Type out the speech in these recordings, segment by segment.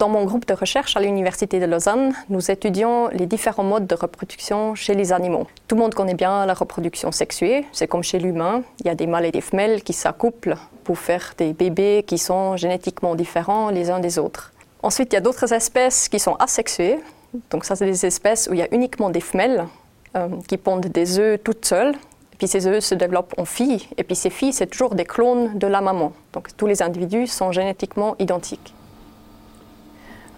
Dans mon groupe de recherche à l'Université de Lausanne, nous étudions les différents modes de reproduction chez les animaux. Tout le monde connaît bien la reproduction sexuée, c'est comme chez l'humain, il y a des mâles et des femelles qui s'accouplent pour faire des bébés qui sont génétiquement différents les uns des autres. Ensuite, il y a d'autres espèces qui sont asexuées, donc ça c'est des espèces où il y a uniquement des femelles euh, qui pondent des œufs toutes seules, puis ces œufs se développent en filles, et puis ces filles c'est toujours des clones de la maman, donc tous les individus sont génétiquement identiques.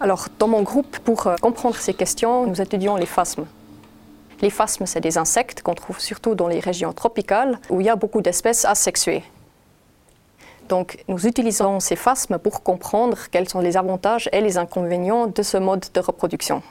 Alors, dans mon groupe, pour euh, comprendre ces questions, nous étudions les phasmes. Les phasmes, c'est des insectes qu'on trouve surtout dans les régions tropicales où il y a beaucoup d'espèces asexuées. Donc, nous utilisons ces phasmes pour comprendre quels sont les avantages et les inconvénients de ce mode de reproduction.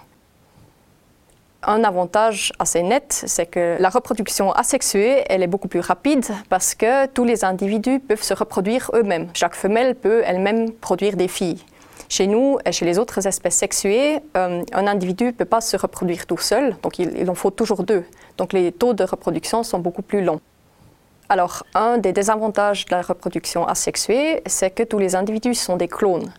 Un avantage assez net, c'est que la reproduction asexuée, elle est beaucoup plus rapide parce que tous les individus peuvent se reproduire eux-mêmes. Chaque femelle peut elle-même produire des filles. Chez nous et chez les autres espèces sexuées, euh, un individu ne peut pas se reproduire tout seul, donc il, en faut toujours deux. Donc les taux de reproduction sont beaucoup plus longs. Alors, un des désavantages de la reproduction asexuée, c'est que tous les individus sont des clones.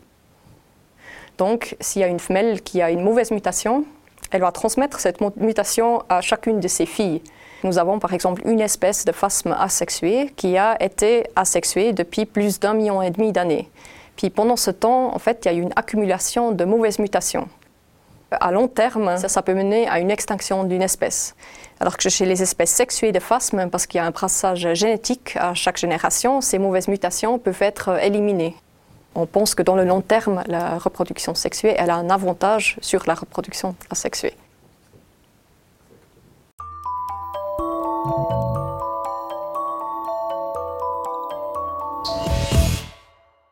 Donc, s'il y a une femelle qui a une mauvaise mutation, elle va transmettre cette mutation à chacune de ses filles. Nous avons par exemple une espèce de phasme asexué qui a été asexuée depuis plus d'un million et demi d'années. Puis pendant ce temps, en fait, il y a eu une accumulation de mauvaises mutations. À long terme, ça, peut mener à une extinction d'une espèce. Alors que chez les espèces sexuées de phasme, parce qu'il y a un brassage génétique à chaque génération, ces mauvaises mutations peuvent être éliminées. On pense que dans le long terme, la reproduction sexuée elle a un avantage sur la reproduction asexuée.